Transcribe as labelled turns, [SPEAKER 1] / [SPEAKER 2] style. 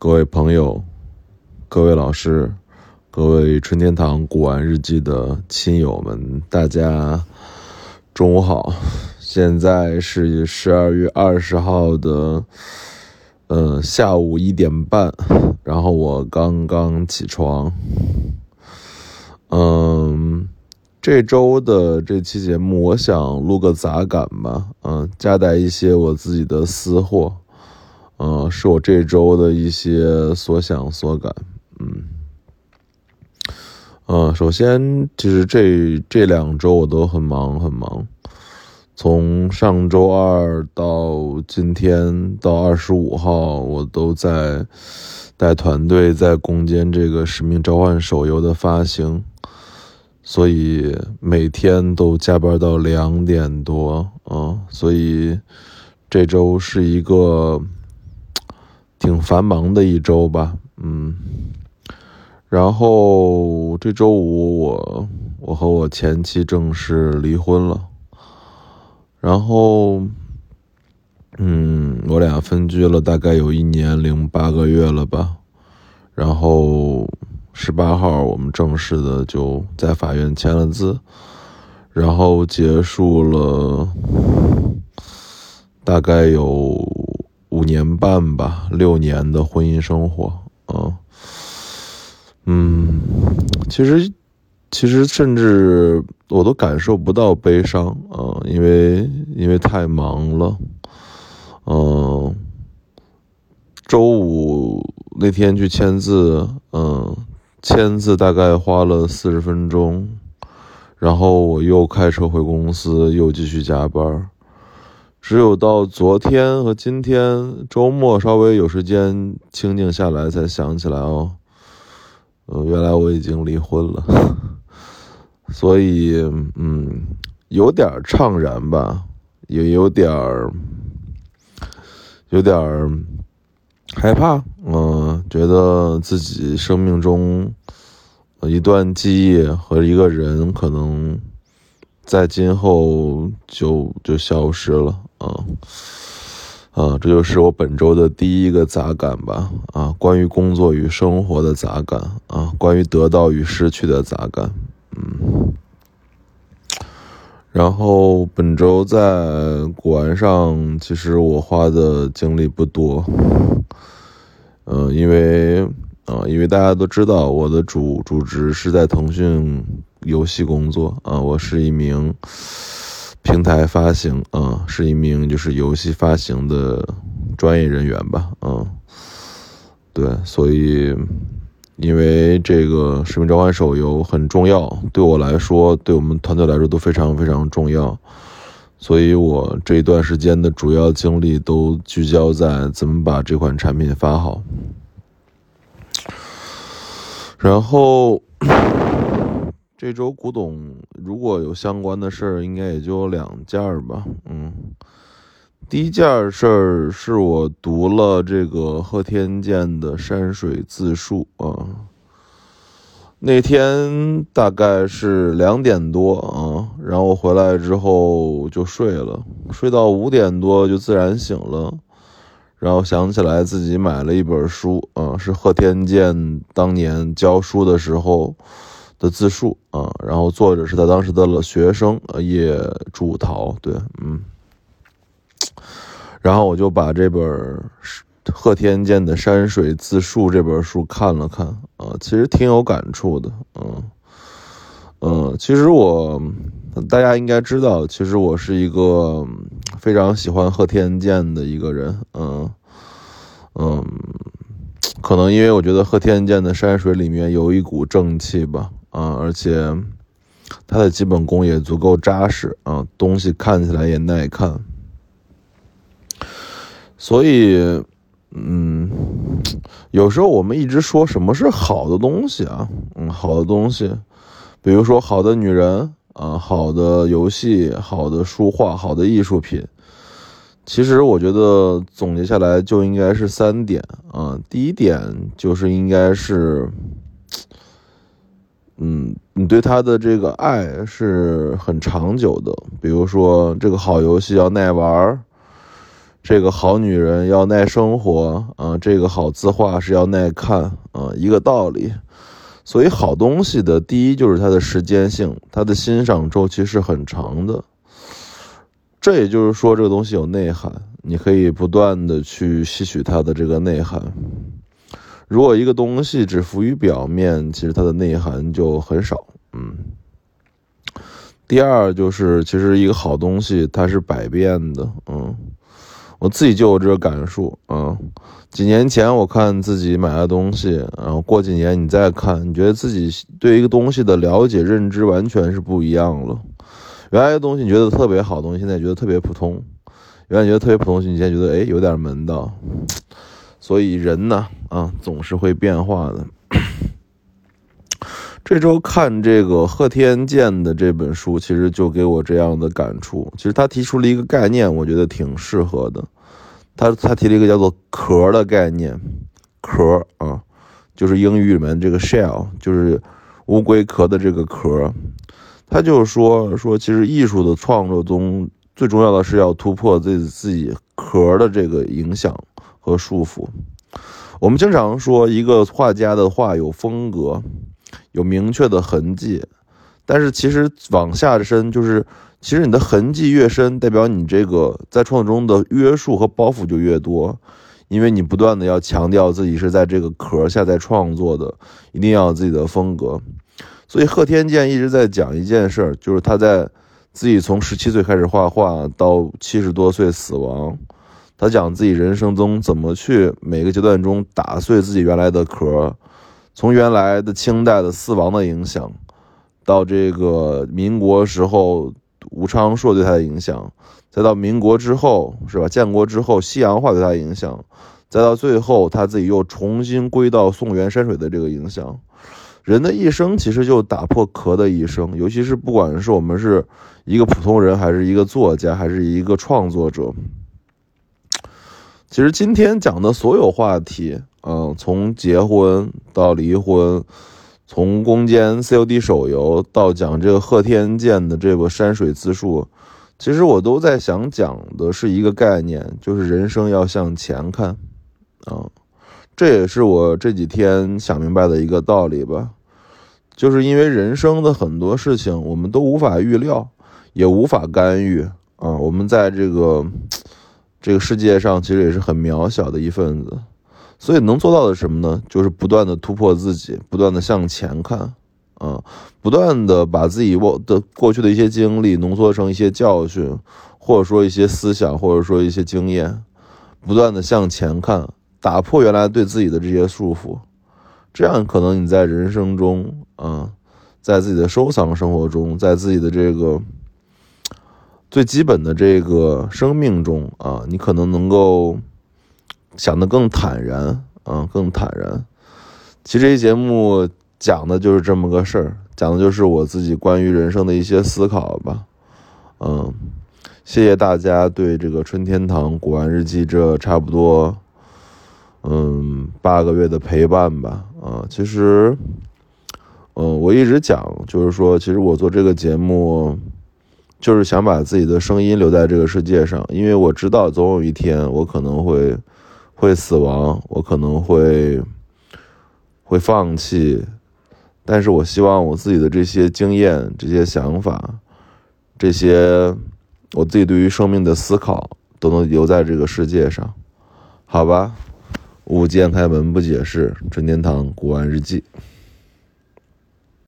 [SPEAKER 1] 各位朋友，各位老师，各位春天堂古玩日记的亲友们，大家中午好！现在是十二月二十号的，呃，下午一点半，然后我刚刚起床。嗯，这周的这期节目，我想录个杂感吧，嗯，夹带一些我自己的私货。嗯，是我这周的一些所想所感，嗯，呃，首先，其实这这两周我都很忙很忙，从上周二到今天到二十五号，我都在带团队在攻坚这个《使命召唤》手游的发行，所以每天都加班到两点多啊，所以这周是一个。挺繁忙的一周吧，嗯，然后这周五我我和我前妻正式离婚了，然后，嗯，我俩分居了大概有一年零八个月了吧，然后十八号我们正式的就在法院签了字，然后结束了大概有。五年半吧，六年的婚姻生活，嗯，嗯，其实，其实甚至我都感受不到悲伤，啊，因为因为太忙了，嗯，周五那天去签字，嗯，签字大概花了四十分钟，然后我又开车回公司，又继续加班。只有到昨天和今天周末稍微有时间清静下来，才想起来哦，呃，原来我已经离婚了，所以嗯，有点怅然吧，也有点儿，有点害怕，嗯，觉得自己生命中一段记忆和一个人可能在今后就就消失了。啊，啊，这就是我本周的第一个杂感吧。啊，关于工作与生活的杂感，啊，关于得到与失去的杂感。嗯，然后本周在古玩上，其实我花的精力不多。嗯，因为啊，因为大家都知道，我的主主职是在腾讯游戏工作。啊，我是一名。平台发行，啊，是一名就是游戏发行的专业人员吧，嗯，对，所以因为这个《使命召唤》手游很重要，对我来说，对我们团队来说都非常非常重要，所以我这一段时间的主要精力都聚焦在怎么把这款产品发好，然后。这周古董如果有相关的事儿，应该也就两件儿吧。嗯，第一件事儿是我读了这个贺天健的山水自述啊。那天大概是两点多啊，然后回来之后就睡了，睡到五点多就自然醒了，然后想起来自己买了一本书啊，是贺天健当年教书的时候。的自述啊，然后作者是他当时的了学生叶祝陶，对，嗯，然后我就把这本贺天健的山水自述这本书看了看啊，其实挺有感触的，嗯嗯，其实我大家应该知道，其实我是一个非常喜欢贺天健的一个人，嗯嗯，可能因为我觉得贺天健的山水里面有一股正气吧。啊，而且它的基本功也足够扎实啊，东西看起来也耐看，所以，嗯，有时候我们一直说什么是好的东西啊，嗯，好的东西，比如说好的女人啊，好的游戏，好的书画，好的艺术品，其实我觉得总结下来就应该是三点啊，第一点就是应该是。你对他的这个爱是很长久的。比如说，这个好游戏要耐玩儿，这个好女人要耐生活啊，这个好字画是要耐看啊，一个道理。所以好东西的第一就是它的时间性，它的欣赏周期是很长的。这也就是说，这个东西有内涵，你可以不断的去吸取它的这个内涵。如果一个东西只浮于表面，其实它的内涵就很少。嗯。第二就是，其实一个好东西它是百变的。嗯。我自己就有这个感受嗯！几年前我看自己买的东西，然后过几年你再看，你觉得自己对一个东西的了解认知完全是不一样了。原来的东西你觉得特别好东西，现在觉得特别普通；原来觉得特别普通，你现在觉得哎有点门道。所以人呢，啊，总是会变化的。这周看这个贺天健的这本书，其实就给我这样的感触。其实他提出了一个概念，我觉得挺适合的。他他提了一个叫做“壳”的概念，壳啊，就是英语里面这个 shell，就是乌龟壳的这个壳。他就说说，其实艺术的创作中最重要的是要突破自己自己壳的这个影响和束缚。我们经常说，一个画家的画有风格。有明确的痕迹，但是其实往下深，就是其实你的痕迹越深，代表你这个在创作中的约束和包袱就越多，因为你不断的要强调自己是在这个壳下在创作的，一定要有自己的风格。所以贺天健一直在讲一件事儿，就是他在自己从十七岁开始画画到七十多岁死亡，他讲自己人生中怎么去每个阶段中打碎自己原来的壳。从原来的清代的四王的影响，到这个民国时候吴昌硕对他的影响，再到民国之后是吧？建国之后西洋画对他的影响，再到最后他自己又重新归到宋元山水的这个影响。人的一生其实就打破壳的一生，尤其是不管是我们是一个普通人，还是一个作家，还是一个创作者。其实今天讲的所有话题。嗯，从结婚到离婚，从攻坚 COD 手游到讲这个贺天剑的这个山水自述，其实我都在想讲的是一个概念，就是人生要向前看。啊，这也是我这几天想明白的一个道理吧。就是因为人生的很多事情我们都无法预料，也无法干预啊。我们在这个这个世界上其实也是很渺小的一份子。所以能做到的什么呢？就是不断的突破自己，不断的向前看，啊，不断的把自己过的过去的一些经历浓缩成一些教训，或者说一些思想，或者说一些经验，不断的向前看，打破原来对自己的这些束缚，这样可能你在人生中，啊，在自己的收藏生活中，在自己的这个最基本的这个生命中，啊，你可能能够。想得更坦然，嗯，更坦然。其实这期节目讲的就是这么个事儿，讲的就是我自己关于人生的一些思考吧。嗯，谢谢大家对这个春天堂古玩日记这差不多，嗯，八个月的陪伴吧。啊，其实，嗯，我一直讲，就是说，其实我做这个节目，就是想把自己的声音留在这个世界上，因为我知道总有一天我可能会。会死亡，我可能会会放弃，但是我希望我自己的这些经验、这些想法、这些我自己对于生命的思考，都能留在这个世界上，好吧？勿见开门不解释，春天堂古玩日记。